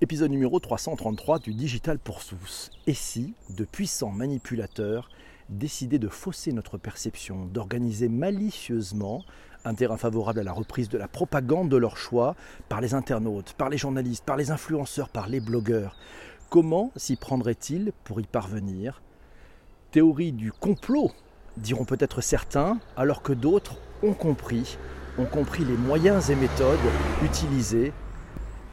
Épisode numéro 333 du Digital pour tous. Et si de puissants manipulateurs décidaient de fausser notre perception, d'organiser malicieusement un terrain favorable à la reprise de la propagande de leur choix par les internautes, par les journalistes, par les influenceurs, par les blogueurs Comment s'y prendraient-ils pour y parvenir? Théorie du complot, diront peut-être certains, alors que d'autres ont compris, ont compris les moyens et méthodes utilisés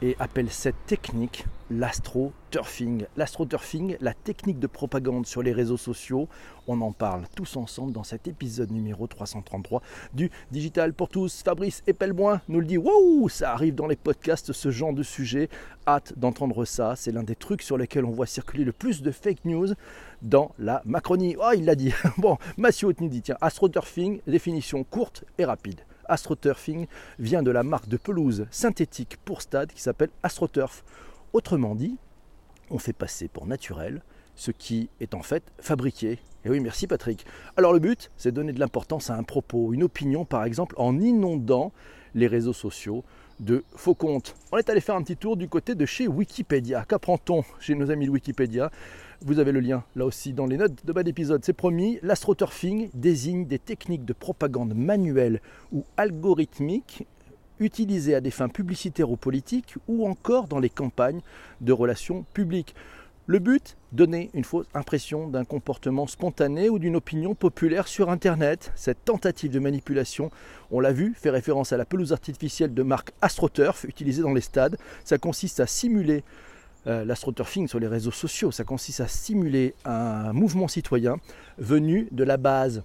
et appelle cette technique l'astro-turfing. L'astro-turfing, la technique de propagande sur les réseaux sociaux, on en parle tous ensemble dans cet épisode numéro 333 du Digital pour tous. Fabrice Epelboin nous le dit, waouh, ça arrive dans les podcasts ce genre de sujet. Hâte d'entendre ça, c'est l'un des trucs sur lesquels on voit circuler le plus de fake news dans la Macronie. Oh, il l'a dit. Bon, Mathieu nous dit, tiens, astro-turfing, définition courte et rapide. AstroTurfing vient de la marque de pelouse synthétique pour stade qui s'appelle AstroTurf. Autrement dit, on fait passer pour naturel ce qui est en fait fabriqué. Et oui, merci Patrick. Alors le but, c'est donner de l'importance à un propos, une opinion par exemple, en inondant les réseaux sociaux de faux comptes. On est allé faire un petit tour du côté de chez Wikipédia. Qu'apprend-on chez nos amis de Wikipédia? Vous avez le lien là aussi dans les notes de bas d'épisode. C'est promis, l'astroturfing désigne des techniques de propagande manuelle ou algorithmique utilisées à des fins publicitaires ou politiques ou encore dans les campagnes de relations publiques. Le but Donner une fausse impression d'un comportement spontané ou d'une opinion populaire sur Internet. Cette tentative de manipulation, on l'a vu, fait référence à la pelouse artificielle de marque AstroTurf utilisée dans les stades. Ça consiste à simuler euh, l'astroturfing sur les réseaux sociaux. Ça consiste à simuler un mouvement citoyen venu de la base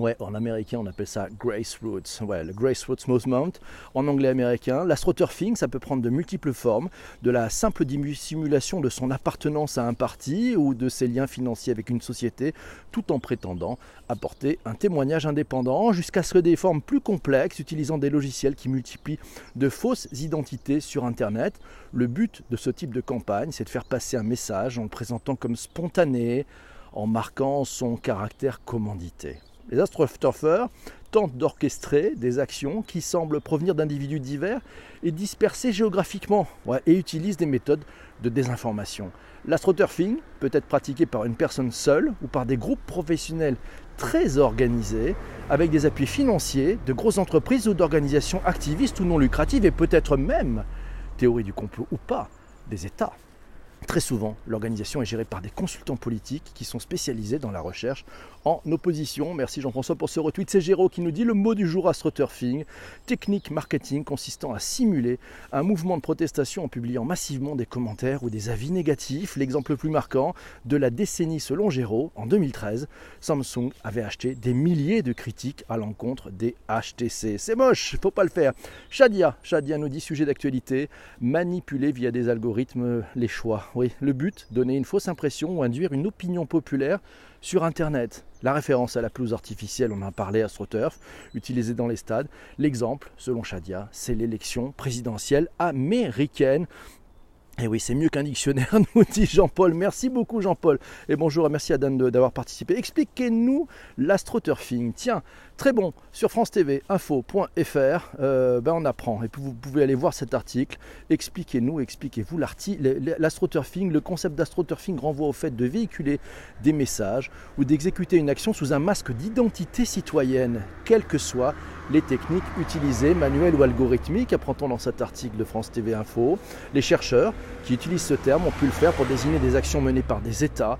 Ouais, en américain, on appelle ça grassroots. Ouais, le grassroots movement. En anglais américain, l'astroturfing, ça peut prendre de multiples formes, de la simple simulation de son appartenance à un parti ou de ses liens financiers avec une société, tout en prétendant apporter un témoignage indépendant, jusqu'à ce que des formes plus complexes, utilisant des logiciels qui multiplient de fausses identités sur Internet. Le but de ce type de campagne, c'est de faire passer un message en le présentant comme spontané, en marquant son caractère commandité. Les astroturfeurs tentent d'orchestrer des actions qui semblent provenir d'individus divers et dispersés géographiquement et utilisent des méthodes de désinformation. L'astroturfing peut être pratiqué par une personne seule ou par des groupes professionnels très organisés avec des appuis financiers de grosses entreprises ou d'organisations activistes ou non lucratives et peut-être même, théorie du complot ou pas, des États. Très souvent, l'organisation est gérée par des consultants politiques qui sont spécialisés dans la recherche en opposition. Merci Jean-François pour ce retweet. C'est Géraud qui nous dit le mot du jour astroturfing, technique marketing consistant à simuler un mouvement de protestation en publiant massivement des commentaires ou des avis négatifs. L'exemple le plus marquant de la décennie selon Géraud, en 2013, Samsung avait acheté des milliers de critiques à l'encontre des HTC. C'est moche, faut pas le faire. Shadia, Shadia nous dit sujet d'actualité, manipuler via des algorithmes les choix. Oui, le but, donner une fausse impression ou induire une opinion populaire sur Internet. La référence à la pelouse artificielle, on en a parlé, AstroTurf, utilisée dans les stades. L'exemple, selon Shadia, c'est l'élection présidentielle américaine. Et oui, c'est mieux qu'un dictionnaire, nous dit Jean-Paul. Merci beaucoup Jean-Paul. Et bonjour et merci à Dan d'avoir participé. Expliquez-nous l'astroturfing. Tiens, très bon, sur France TV, info.fr, euh, ben on apprend. Et puis vous pouvez aller voir cet article. Expliquez-nous, expliquez-vous l'astroturfing. Le concept d'astroturfing renvoie au fait de véhiculer des messages ou d'exécuter une action sous un masque d'identité citoyenne, quelles que soient les techniques utilisées, manuelles ou algorithmiques, apprend-on dans cet article de France TV Info. Les chercheurs qui utilisent ce terme ont pu le faire pour désigner des actions menées par des États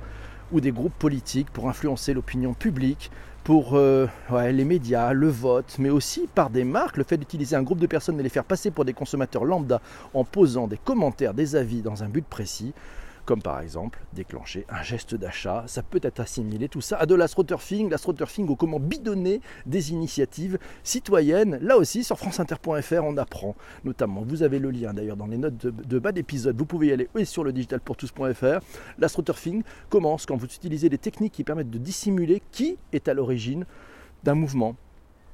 ou des groupes politiques pour influencer l'opinion publique, pour euh, les médias, le vote, mais aussi par des marques, le fait d'utiliser un groupe de personnes et les faire passer pour des consommateurs lambda en posant des commentaires, des avis dans un but précis comme par exemple déclencher un geste d'achat. Ça peut être assimilé tout ça à de l'astroturfing, l'astroturfing ou comment bidonner des initiatives citoyennes. Là aussi, sur franceinter.fr, on apprend notamment. Vous avez le lien d'ailleurs dans les notes de, bas d'épisode. Vous pouvez y aller sur le digitalpourtous.fr. L'astroturfing commence quand vous utilisez des techniques qui permettent de dissimuler qui est à l'origine d'un mouvement,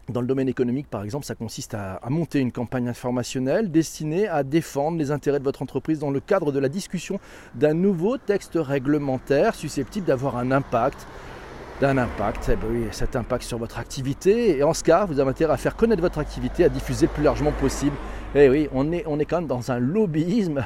dans le domaine économique, par exemple, ça consiste à, monter une campagne informationnelle destinée à défendre les intérêts de votre entreprise dans le cadre de la discussion d'un nouveau texte réglementaire susceptible d'avoir un impact d'un impact, eh ben cet impact sur votre activité. Et en ce cas, vous avez intérêt à faire connaître votre activité, à diffuser le plus largement possible. Eh oui, on est quand même dans un lobbyisme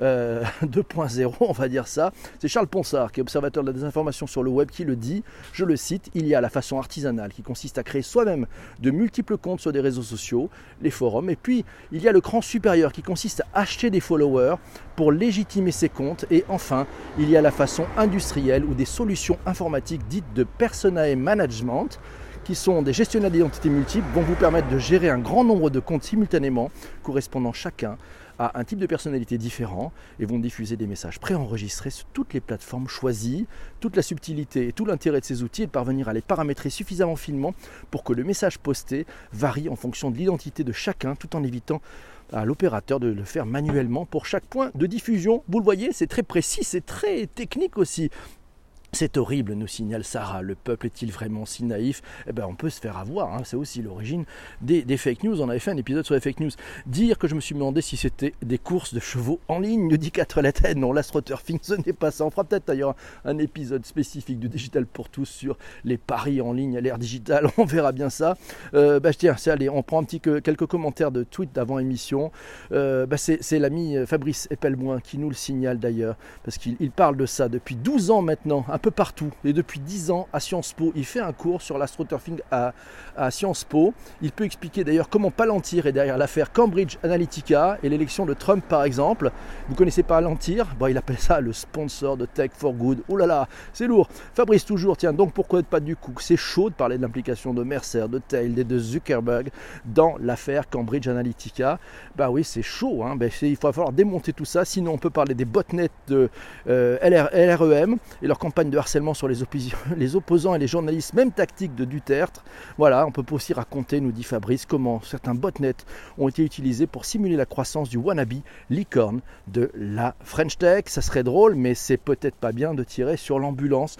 2.0, on va dire ça. C'est Charles Ponsard, qui est observateur de la désinformation sur le web, qui le dit. Je le cite il y a la façon artisanale qui consiste à créer soi-même de multiples comptes sur des réseaux sociaux, les forums, et puis il y a le cran supérieur qui consiste à acheter des followers pour légitimer ses comptes, et enfin il y a la façon industrielle ou des solutions informatiques dites de persona management qui sont des gestionnaires d'identité multiples, vont vous permettre de gérer un grand nombre de comptes simultanément, correspondant chacun un type de personnalité différent et vont diffuser des messages préenregistrés sur toutes les plateformes choisies. Toute la subtilité et tout l'intérêt de ces outils est de parvenir à les paramétrer suffisamment finement pour que le message posté varie en fonction de l'identité de chacun tout en évitant à l'opérateur de le faire manuellement pour chaque point de diffusion. Vous le voyez, c'est très précis, c'est très technique aussi. C'est horrible, nous signale Sarah. Le peuple est-il vraiment si naïf? Eh ben, on peut se faire avoir. Hein. C'est aussi l'origine des, fake news. On avait fait un épisode sur les fake news. Dire que je me suis demandé si c'était des courses de chevaux en ligne, nous dit 4 lettres. Non, l'astroturfing, ce n'est pas ça. On fera peut-être d'ailleurs un épisode spécifique de Digital pour tous sur les paris en ligne à l'ère digitale. On verra bien ça. Euh, bah, tiens, c'est allez, on prend quelques commentaires de tweet d'avant émission. Euh, bah, c'est l'ami Fabrice Epelmoin qui nous le signale d'ailleurs, parce qu'il parle de ça depuis 12 ans maintenant peu partout. Et depuis 10 ans à Sciences Po, il fait un cours sur l'astroturfing à, à Sciences Po. Il peut expliquer d'ailleurs comment Palantir est derrière l'affaire Cambridge Analytica et l'élection de Trump par exemple. Vous connaissez Palantir? Bon, il appelle ça le sponsor de Tech for Good. Oh là là, c'est lourd. Fabrice toujours, tiens, donc pourquoi pas du coup? C'est chaud de parler de l'implication de Mercer, de Tail et de Zuckerberg dans l'affaire Cambridge Analytica. Bah oui, c'est chaud. Hein. Ben, il va falloir démonter tout ça. Sinon, on peut parler des botnets de euh, LREM et leur campagne de harcèlement sur les, les, opposants et les journalistes, même tactique de Duterte. Voilà, on peut aussi raconter, nous dit Fabrice, comment certains botnets ont été utilisés pour simuler la croissance du wannabe licorne de la French Tech. Ça serait drôle, mais c'est peut-être pas bien de tirer sur l'ambulance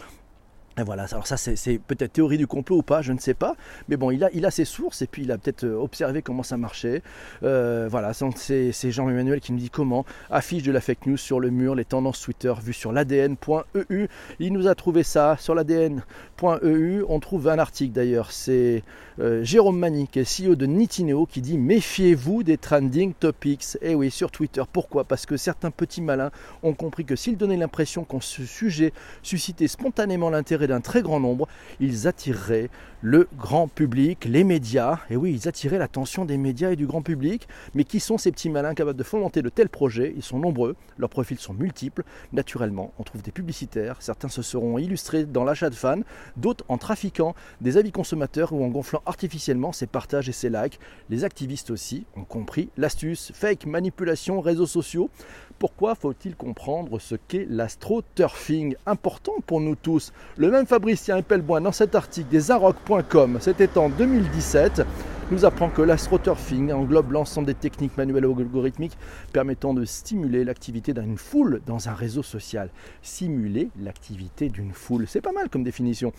voilà, alors ça c'est peut-être théorie du complot ou pas, je ne sais pas, mais bon, il a, il a ses sources et puis il a peut-être euh, observé comment ça marchait. Euh, voilà, c'est Jean-Emmanuel qui nous dit comment affiche de la fake news sur le mur les tendances Twitter vues sur l'ADN.eu. Il nous a trouvé ça sur l'ADN.eu. On trouve un article d'ailleurs, c'est euh, Jérôme Mani, CEO de Nitineo, qui dit méfiez-vous des trending topics. Et eh oui, sur Twitter. Pourquoi? Parce que certains petits malins ont compris que s'ils donnaient l'impression qu'on ce sujet suscitait spontanément l'intérêt d'un très grand nombre, ils attireraient le grand public, les médias. Et oui, ils attiraient l'attention des médias et du grand public. Mais qui sont ces petits malins capables de fomenter de tels projets? Ils sont nombreux, leurs profils sont multiples. Naturellement, on trouve des publicitaires. Certains se seront illustrés dans l'achat de fans, d'autres en trafiquant des avis consommateurs ou en gonflant artificiellement ses partages et ses likes. Les activistes aussi ont compris l'astuce. Fake, manipulation, réseaux sociaux. Pourquoi faut-il comprendre ce qu'est l'astroturfing? Important pour nous tous. Le même Fabricien Epelboin dans cet article des Arocs.com, c'était en 2017, nous apprend que l'astroturfing englobe l'ensemble des techniques manuelles ou algorithmiques permettant de stimuler l'activité d'une foule dans un réseau social. Simuler l'activité d'une foule, c'est pas mal comme définition.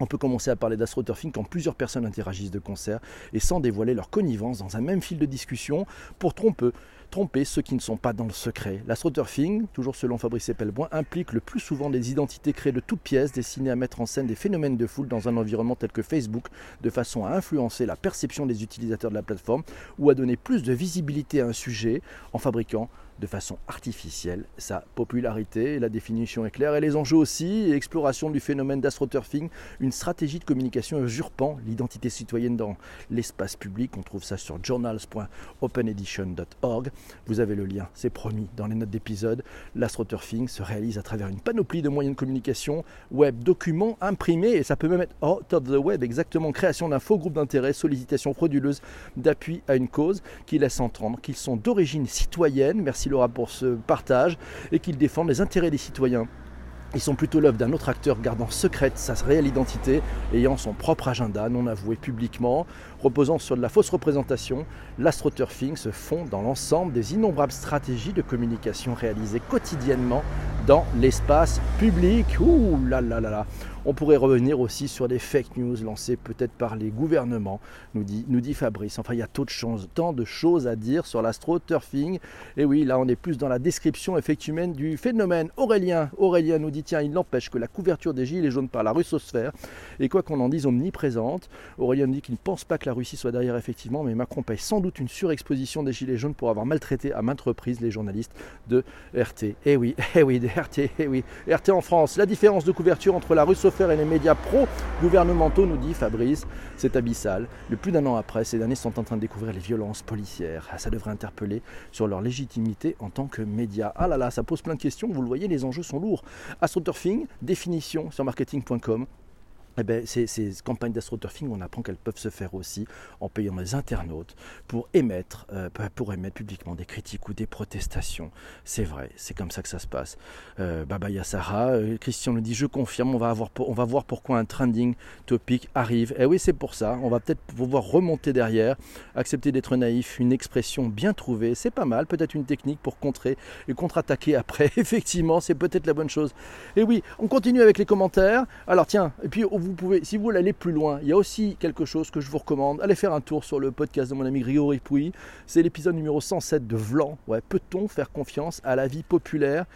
On peut commencer à parler d'astroturfing quand plusieurs personnes interagissent de concert et sans dévoiler leur connivence dans un même fil de discussion pour tromper tromper ceux qui ne sont pas dans le secret. L'astroturfing, toujours selon Fabrice Epelboin, implique le plus souvent des identités créées de toutes pièces destinées à mettre en scène des phénomènes de foule dans un environnement tel que Facebook, de façon à influencer la perception des utilisateurs de la plateforme ou à donner plus de visibilité à un sujet en fabriquant de façon artificielle sa popularité. La définition est claire et les enjeux aussi. Exploration du phénomène d'astroturfing, une stratégie de communication usurpant l'identité citoyenne dans l'espace public. On trouve ça sur journals.openedition.org. Vous avez le lien, c'est promis, dans les notes d'épisode. L'astroturfing se réalise à travers une panoplie de moyens de communication, web, documents, imprimés, et ça peut même être out of the web, exactement, création d'un faux groupe d'intérêt, sollicitation frauduleuse d'appui à une cause qui laisse entendre qu'ils sont d'origine citoyenne. Merci Laura pour ce partage et qu'ils défendent les intérêts des citoyens. Ils sont plutôt l'œuvre d'un autre acteur gardant secrète sa réelle identité, ayant son propre agenda non avoué publiquement, reposant sur de la fausse représentation. L'astroturfing se fond dans l'ensemble des innombrables stratégies de communication réalisées quotidiennement dans l'espace public. Ouh là là là là. On pourrait revenir aussi sur des fake news lancées peut-être par les gouvernements, nous dit, Fabrice. Enfin, il y a tant de, choses, tant de choses à dire sur l'astroturfing. Et oui, là, on est plus dans la description effectivement du phénomène. Aurélien, Aurélien nous dit tiens, il n'empêche que la couverture des gilets jaunes par la russosphère et quoi qu'on en dise omniprésente. Aurélien nous dit qu'il ne pense pas que la Russie soit derrière effectivement, mais Macron paye sans doute une surexposition des gilets jaunes pour avoir maltraité à maintes reprises les journalistes de RT. Eh oui, eh oui, RT, eh oui, RT en France. La différence de couverture entre la et les médias pro-gouvernementaux, nous dit Fabrice, c'est abyssal. Le plus d'un an après, ces derniers sont en train de découvrir les violences policières. Ah, ça devrait interpeller sur leur légitimité en tant que médias. Ah là là, ça pose plein de questions. Vous le voyez, les enjeux sont lourds. AstroTurfing, définition sur marketing.com eh ben, ces, campagnes d'astroturfing, on apprend qu'elles peuvent se faire aussi en payant les internautes pour émettre, euh, pour émettre publiquement des critiques ou des protestations. C'est vrai, c'est comme ça que ça se passe. Euh, Baba Yassara, euh, Christian nous dit Je confirme, on va, avoir, on va voir pourquoi un trending topic arrive. Et eh oui, c'est pour ça. On va peut-être pouvoir remonter derrière, accepter d'être naïf, une expression bien trouvée. C'est pas mal, peut-être une technique pour contrer et contre-attaquer après. Effectivement, c'est peut-être la bonne chose. Et oui, on continue avec les commentaires. Alors tiens, et puis pouvez, si vous voulez aller plus loin, il y a aussi quelque chose que je vous recommande. Allez faire un tour sur le podcast de mon ami Grégory Pouy. C'est l'épisode numéro 107 de Vlan. Ouais, Peut-on faire confiance à la vie populaire?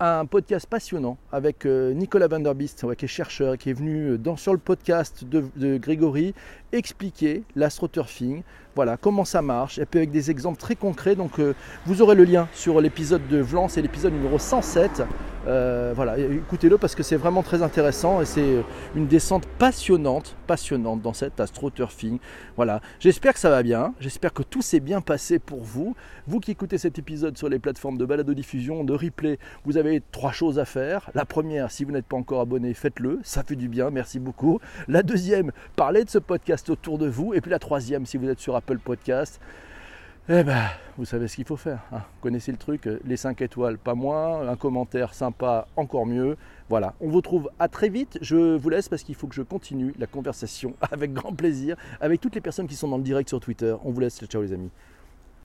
Un podcast passionnant avec euh, Nicolas Van Der Beest, qui est chercheur qui est venu dans, sur le podcast de, de Grégory expliquer l'astroturfing, voilà comment ça marche, et puis avec des exemples très concrets. Donc euh, vous aurez le lien sur l'épisode de Vlan, c'est l'épisode numéro 107. Euh, voilà, écoutez-le parce que c'est vraiment très intéressant et c'est une descente passionnante, passionnante dans cet astroturfing. Voilà, j'espère que ça va bien, j'espère que tout s'est bien passé pour vous. Vous qui écoutez cet épisode sur les plateformes de balado-diffusion, de replay, vous avez trois choses à faire. La première, si vous n'êtes pas encore abonné, faites-le, ça fait du bien, merci beaucoup. La deuxième, parlez de ce autour de vous. Et puis la troisième, si vous êtes sur Apple Podcast, eh ben, vous savez ce qu'il faut faire. Hein. Vous connaissez le truc, les 5 étoiles, pas moins, un commentaire sympa, encore mieux. Voilà, on vous trouve à très vite. Je vous laisse parce qu'il faut que je continue la conversation avec grand plaisir avec toutes les personnes qui sont dans le direct sur Twitter. On vous laisse, ciao les amis.